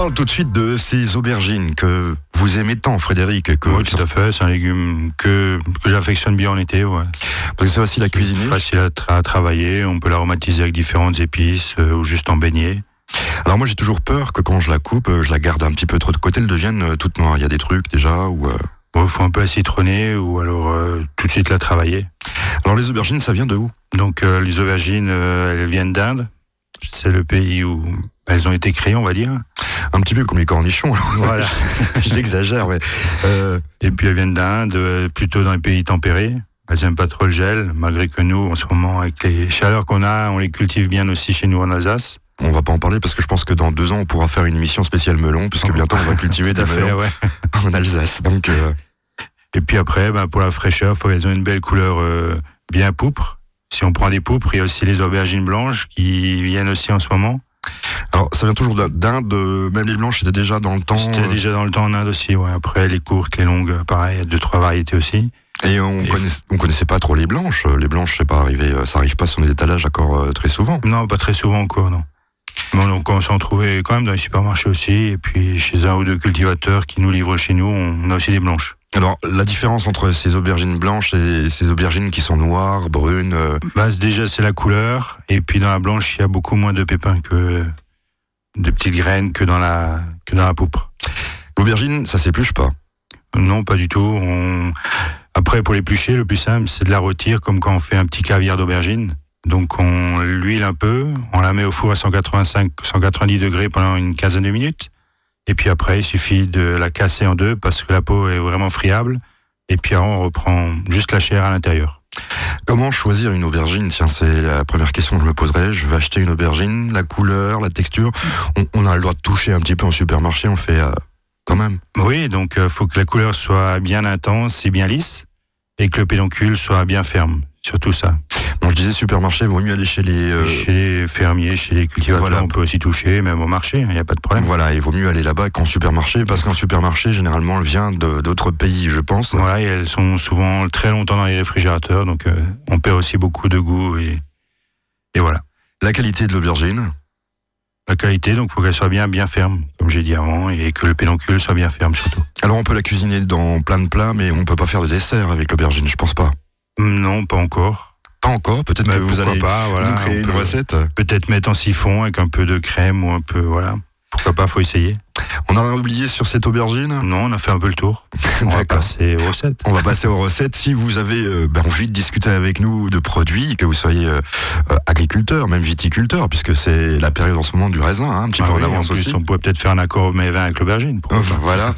parle tout de suite de ces aubergines que vous aimez tant, Frédéric. Que oui, tout à fait. C'est un légume que, que j'affectionne bien en été. Ouais. Parce que c'est facile à cuisiner. Facile à, travailler. On peut l'aromatiser avec différentes épices euh, ou juste en beignet. Alors moi j'ai toujours peur que quand je la coupe, euh, je la garde un petit peu trop de côté, elle devienne euh, toute noire. Il y a des trucs déjà ou. Il faut un peu la citronner ou alors tout de suite la travailler. Alors les aubergines, ça vient de où? Donc les aubergines, elles viennent d'Inde. C'est le pays où elles ont été créées, on va dire. Un petit peu comme les cornichons. Voilà. J'exagère, mais. Euh... Et puis elles viennent d'Inde, euh, plutôt dans les pays tempérés. Elles n'aiment pas trop le gel, malgré que nous, en ce moment, avec les chaleurs qu'on a, on les cultive bien aussi chez nous en Alsace. On va pas en parler parce que je pense que dans deux ans, on pourra faire une émission spéciale melon, puisque bientôt on va cultiver des melons en Alsace. Donc, euh, Et puis après, ben, pour la fraîcheur, faut qu'elles aient une belle couleur euh, bien poupre. Si on prend des poupres, il y a aussi les aubergines blanches qui viennent aussi en ce moment. Alors, ça vient toujours d'Inde, même les blanches étaient déjà dans le temps. C'était euh, déjà dans le temps en Inde aussi, ouais. Après, les courtes, les longues, pareil, il y a deux, trois variétés aussi. Et on, on connaissait pas trop les blanches. Les blanches, c'est pas arrivé, ça arrive pas sur les étalages encore euh, très souvent. Non, pas très souvent encore, non. Mais on commence à en trouver quand même dans les supermarchés aussi, et puis chez un ou deux cultivateurs qui nous livrent chez nous, on a aussi des blanches. Alors, la différence entre ces aubergines blanches et ces aubergines qui sont noires, brunes euh, bah, Déjà, c'est la couleur. Et puis, dans la blanche, il y a beaucoup moins de pépins que de petites graines que dans la, que dans la poupre. L'aubergine, ça s'épluche pas Non, pas du tout. On... Après, pour l'éplucher, le plus simple, c'est de la rôtir comme quand on fait un petit caviar d'aubergine. Donc, on l'huile un peu, on la met au four à 185, 190 degrés pendant une quinzaine de minutes. Et puis après, il suffit de la casser en deux parce que la peau est vraiment friable. Et puis on reprend juste la chair à l'intérieur. Comment choisir une aubergine? Tiens, c'est la première question que je me poserais. Je vais acheter une aubergine, la couleur, la texture. On, a le droit de toucher un petit peu en supermarché, on le fait euh, quand même. Oui, donc il euh, faut que la couleur soit bien intense et bien lisse et que le pédoncule soit bien ferme. Surtout ça. Bon, je disais supermarché, vaut mieux aller chez les... Euh, chez les fermiers, chez les cultivateurs, on peut aussi toucher, même au marché, il n'y a pas de problème. Voilà, il vaut mieux aller là-bas qu'en supermarché, parce qu'en supermarché, généralement, elle vient d'autres pays, je pense. Voilà, et elles sont souvent très longtemps dans les réfrigérateurs, donc euh, on perd aussi beaucoup de goût, et, et voilà. La qualité de l'aubergine? La qualité, donc il faut qu'elle soit bien bien ferme, comme j'ai dit avant, et que le pédoncule soit bien ferme surtout. Alors on peut la cuisiner dans plein de plats, mais on peut pas faire de dessert avec l'aubergine, je pense pas. Non, pas encore. Pas encore, peut-être que vous allez pas, voilà, créer une recette. Peut-être mettre en siphon avec un peu de crème ou un peu, voilà. Pourquoi pas, faut essayer. On a rien oublié sur cette aubergine? Non, on a fait un peu le tour. On va passer aux recettes. On va passer aux recettes. Si vous avez euh, ben, envie de discuter avec nous de produits, que vous soyez euh, euh, agriculteur, même viticulteur, puisque c'est la période en ce moment du raisin, hein, un petit ah peu en avance aussi. On pourrait peut-être faire un accord mais vin avec l'aubergine. voilà.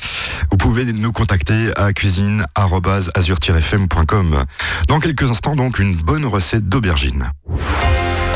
Vous pouvez nous contacter à cuisine@azur-fm.com. Dans quelques instants, donc, une bonne recette d'aubergine.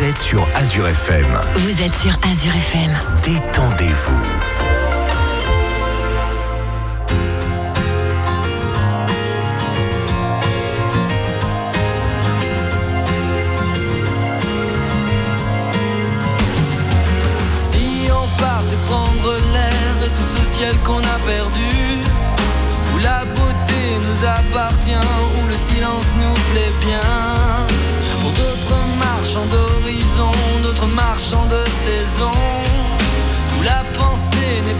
Vous êtes sur Azure FM. Vous êtes sur Azure FM. Détendez-vous. Si on partait prendre l'air et tout ce ciel qu'on a perdu, où la beauté nous appartient,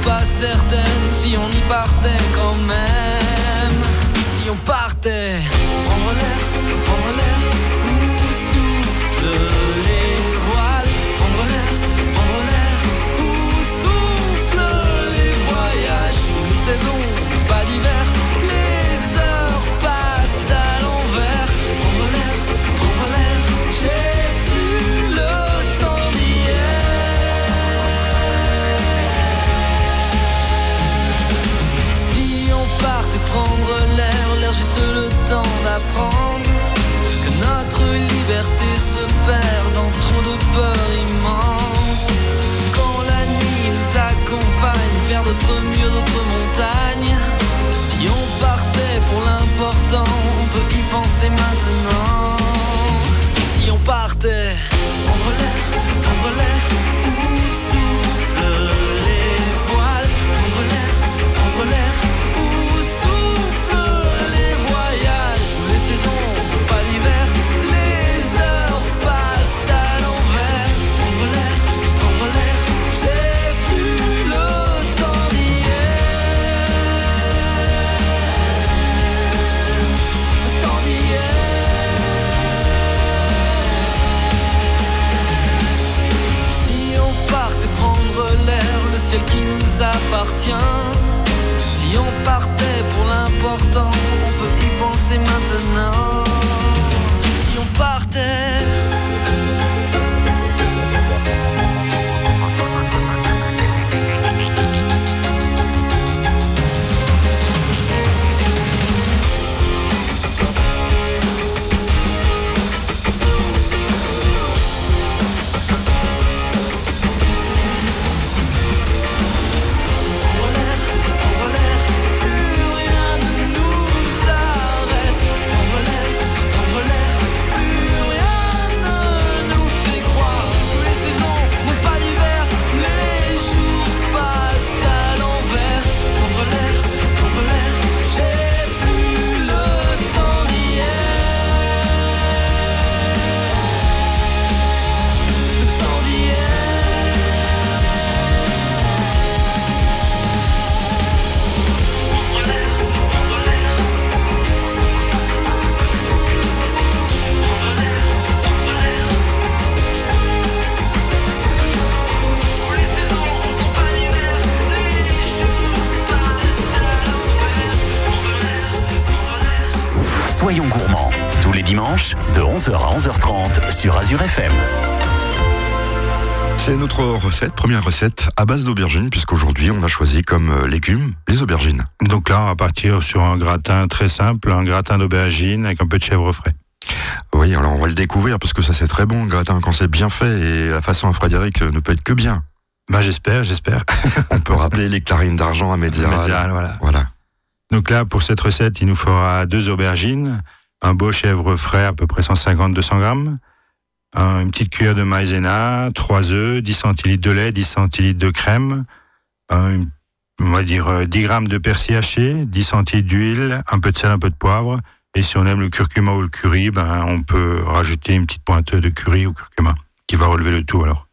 pas certaine si on y partait quand même. Si on partait, prendre l'air, prendre l'air, où soufflent que notre liberté se perd dans trop de peur immense. Quand la nuit nous accompagne vers d'autres murs, d'autres montagnes. Si on partait pour l'important, on peut y penser maintenant. Si on partait, prendre l'air, prendre l'air, De 11h à 11h30 sur Azure FM. C'est notre recette, première recette à base d'aubergines, puisqu'aujourd'hui on a choisi comme euh, légumes les aubergines. Donc là, on va partir sur un gratin très simple, un gratin d'aubergine avec un peu de chèvre frais. Oui, alors on va le découvrir parce que ça c'est très bon le gratin quand c'est bien fait et la façon à Frédéric euh, ne peut être que bien. Bah, j'espère, j'espère. On peut rappeler les clarines d'argent à. Médiaral, voilà. Voilà. Donc là, pour cette recette, il nous faudra deux aubergines, un beau chèvre frais, à peu près 150-200 grammes, un- une petite cuillère de maïzena, 3 œufs, 10 centilitres de lait, 10 centilitres de crème, on va dire euh, 10 grammes de persil haché, 10 centilitres d'huile, un peu de sel, un peu de poivre. Et si on aime le curcuma ou le curry, ben, on peut rajouter une petite pointe de curry ou curcuma qui va relever le tout alors.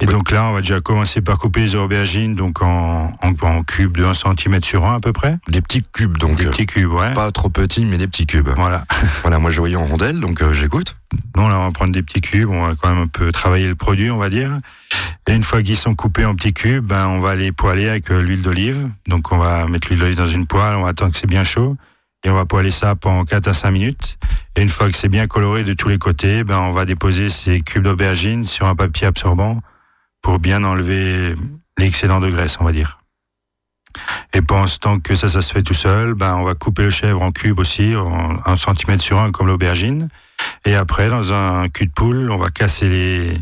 Et donc là, on va déjà commencer par couper les aubergines donc en, en, en cubes de 1 cm sur 1 à peu près. Des petits cubes, donc. Des euh, petits cubes, ouais. Pas trop petits, mais des petits cubes. Voilà. Voilà, moi je voyais en rondelles, donc euh, j'écoute. Non, là, on va prendre des petits cubes, on va quand même un peu travailler le produit, on va dire. Et une fois qu'ils sont coupés en petits cubes, ben, on va les poêler avec euh, l'huile d'olive. Donc, on va mettre l'huile d'olive dans une poêle, on va attendre que c'est bien chaud. Et on va poêler ça pendant 4 à 5 minutes. Et une fois que c'est bien coloré de tous les côtés, ben, on va déposer ces cubes d'aubergine sur un papier absorbant pour bien enlever l'excédent de graisse, on va dire. Et pendant ce temps que ça, ça se fait tout seul, ben, on va couper le chèvre en cubes aussi, en 1 cm sur 1 comme l'aubergine. Et après, dans un cul de poule, on va casser les,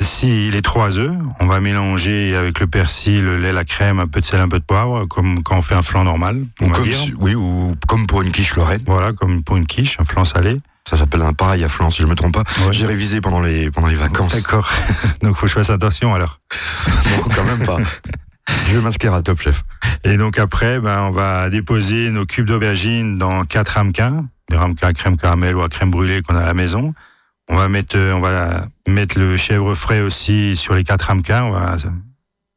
si les trois œufs. On va mélanger avec le persil, le lait, la crème, un peu de sel, un peu de poivre, comme quand on fait un flan normal, on Ou va comme, dire. si- oui, ou comme pour une quiche lorraine. Voilà, comme pour une quiche, un flan salé. Ça s'appelle un pareil à flan, si je me trompe pas. Ouais. J'ai révisé pendant les, pendant les vacances. D'accord. donc, faut que je fasse attention alors. Non, quand même pas. Je vais m'inscrire à Top Chef. Et donc après, ben, on va déposer nos cubes d'aubergine dans quatre ramequins, des ramequins à crème caramel ou à crème brûlée qu'on a à la maison. On va mettre, euh, on va mettre le chèvre frais aussi sur les quatre ramequins. On va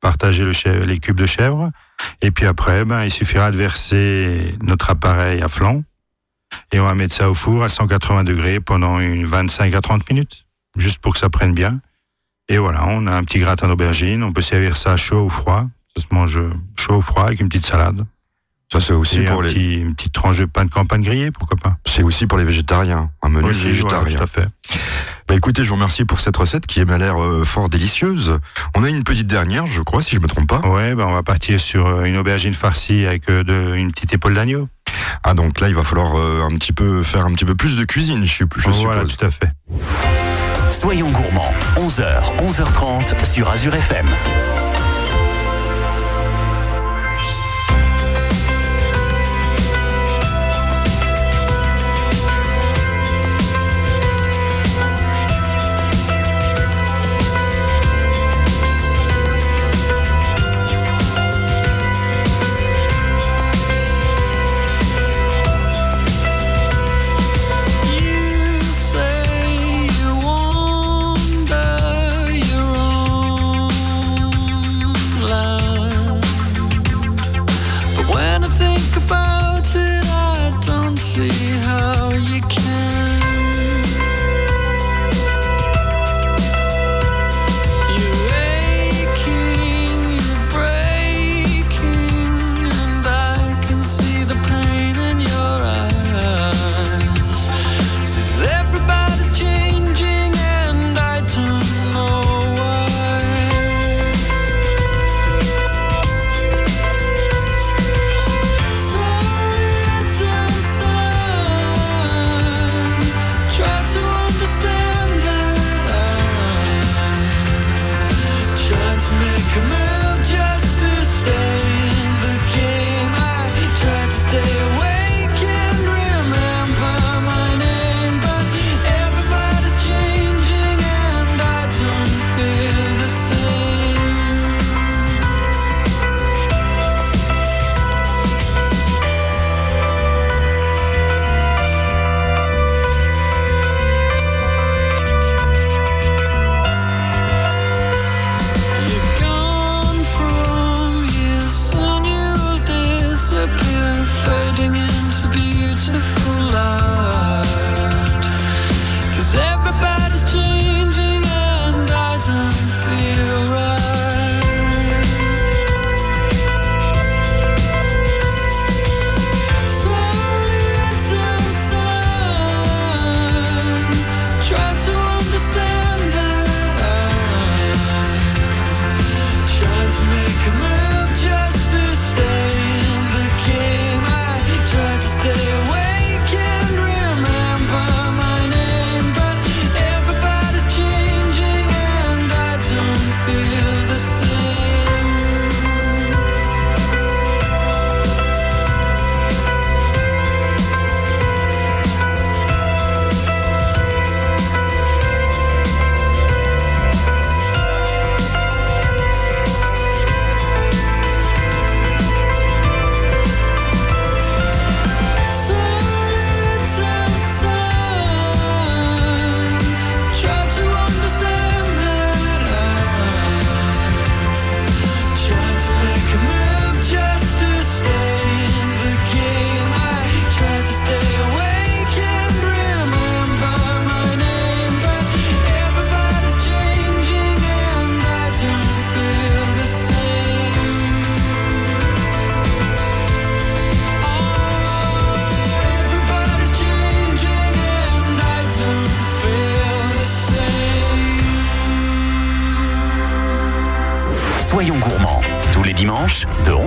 partager le chèvre- les cubes de chèvre. Et puis après, ben, il suffira de verser notre appareil à flanc. Et on va mettre ça au four à 180 degrés pendant une 25 à 30 minutes, juste pour que ça prenne bien. Et voilà, on a un petit gratin d'aubergine. On peut servir ça chaud ou froid. Ça se mange chaud ou froid avec une petite salade. Ça, c'est aussi, Et pour un les, petit- une petite tranche de pain de campagne grillé, pourquoi pas c'est aussi pour les végétariens. Un menu Aussi, végétarien. tout à fait. Bah écoutez, je vous remercie pour cette recette qui m'a l'air euh, fort délicieuse. On a une petite dernière, je crois, si je me trompe pas. Ouais, ben on va partir sur euh, une aubergine farcie avec euh, de, une petite épaule d'agneau. Ah donc là, il va falloir euh, un petit peu faire un petit peu plus de cuisine, je, je voilà, suppose. tout à fait. Soyons gourmands, 11h, 11h30 sur Azure FM.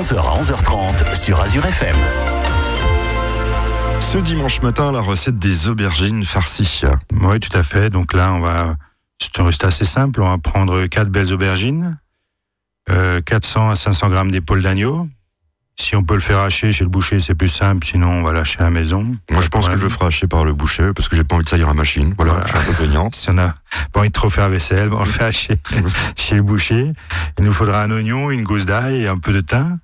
11h à 11h30 sur Azure FM. Ce dimanche matin, la recette des aubergines farcies. Oui, tout à fait. Donc là, on va. C'est un reste assez simple. On va prendre quatre belles aubergines, euh, 400 à 500 grammes d'épaule d'agneau. Si on peut le faire hacher chez le boucher, c'est plus simple. Sinon, on va lâcher à la maison. Moi, je pense que je le ferai hacher par le boucher parce que j'ai pas envie de salir la machine. Voilà, Voilà. je suis un peu feignant. Si on a pas envie de trop faire la vaisselle, on le fait hacher chez le boucher. Il nous faudra un oignon, une gousse d'ail, un peu de thym,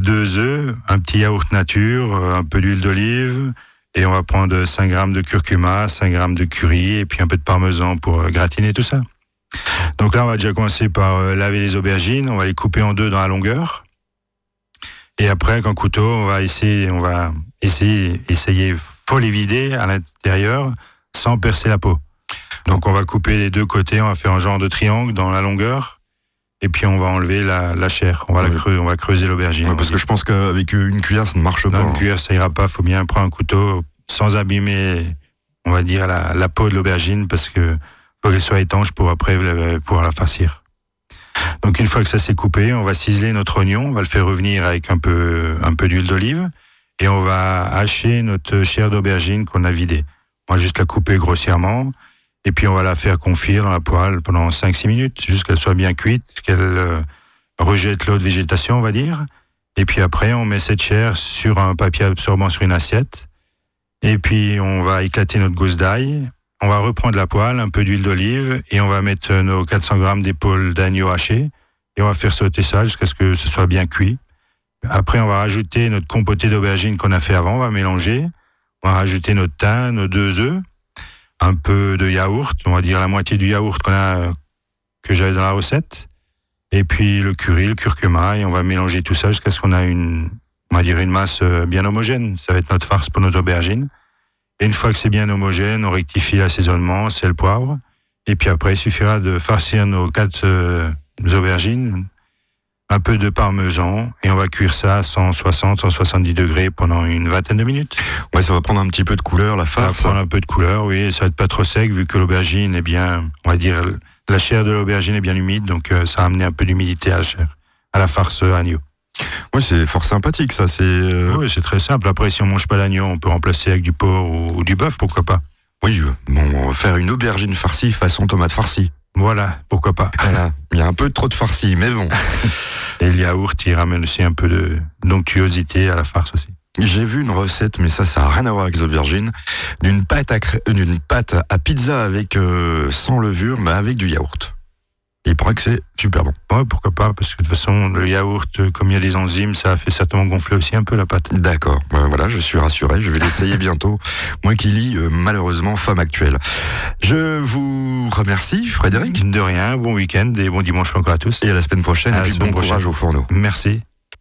deux œufs, un petit yaourt nature, euh, un peu d'huile d'olive. Et on va prendre 5 grammes de curcuma, 5 grammes de curry et puis un peu de parmesan pour euh, gratiner tout ça. Donc là, on va déjà commencer par euh, laver les aubergines. On va les couper en deux dans la longueur. Et après, avec couteau, on va essayer, on va essayer, essayer, faut les vider à l'intérieur sans percer la peau. Donc on va couper les deux côtés, on va faire un genre de triangle dans la longueur, et puis on va enlever la, la chair. On va la creuser, on va creuser l'aubergine. Ouais, parce que je pense qu'avec une cuillère, ça ne marche pas. dans hein. cuir, ça ira pas. Faut bien prendre un couteau sans abîmer, on va dire la, la peau de l'aubergine, parce que faut qu'elle soit étanche pour après pouvoir la farcir. Donc une fois que ça s'est coupé, on va ciseler notre oignon, on va le faire revenir avec un peu, un peu d'huile d'olive, et on va hacher notre chair d'aubergine qu'on a vidée. On va juste la couper grossièrement, et puis on va la faire confire dans la poêle pendant 5-6 minutes, jusqu'à ce qu'elle soit bien cuite, qu'elle euh, rejette l'eau de végétation, on va dire. Et puis après, on met cette chair sur un papier absorbant sur une assiette. Et puis on va éclater notre gousse d'ail. On va reprendre la poêle, un peu d'huile d'olive, et on va mettre nos 400 grammes d'épaule d'agneau haché. Et on va faire sauter ça jusqu'à ce que ce soit bien cuit. Après, on va rajouter notre compoté d'aubergine qu'on a fait avant. On va mélanger. On va rajouter notre thym, nos deux œufs, un peu de yaourt. On va dire la moitié du yaourt que j'avais dans la recette. Et puis le curry, le curcuma, et on va mélanger tout ça jusqu'à ce qu'on a une, on va dire une masse euh, bien homogène. Ça va être notre farce pour nos aubergines. Et une fois que c'est bien homogène, on rectifie l'assaisonnement, sel, poivre. Et puis après, il suffira de farcir nos quatre euh, aubergines, un peu de parmesan, et on va cuire ça à 160, 170 degrés pendant une vingtaine de minutes. Ouais, ça va prendre un petit peu de couleur, la Ça va farce. prendre un peu de couleur, oui, ça va être pas trop sec vu que l'aubergine est bien, on va dire, la chair de l'aubergine est bien humide, donc euh, ça va amener un peu d'humidité à la chair, à la farce agneau. Ouais, c'est fort sympathique, ça. C'est. euh, Oui, c'est très simple. Après, si on mange pas l'agneau, on peut remplacer avec du porc ou, ou du bœuf, pourquoi pas. Oui, euh, bon, on va faire une aubergine farcie façon tomate farcie. Voilà, pourquoi pas. Voilà. Il y a un peu trop de farcie, mais bon. Et le yaourt, il ramène aussi un peu de d'onctuosité à la farce aussi. J'ai vu une recette, mais ça, ça n'a rien à voir avec les aubergines, d'une pâte à, euh, pâte à pizza avec euh, sans levure, mais avec du yaourt. Il paraît que c'est super bon. Ouais, pourquoi pas, parce que de toute façon, le yaourt, euh, comme il y a des enzymes, ça a fait certainement gonfler aussi un peu la pâte. D'accord, Ben voilà, je suis rassuré, je vais l'essayer bientôt. Moi qui lis euh, malheureusement Femme Actuelle. Je vous remercie, Frédéric, De rien, bon week-end et bon dimanche encore à tous. et à la semaine prochaine, À et puis bon semaine courage prochaine. au fourneau. Merci.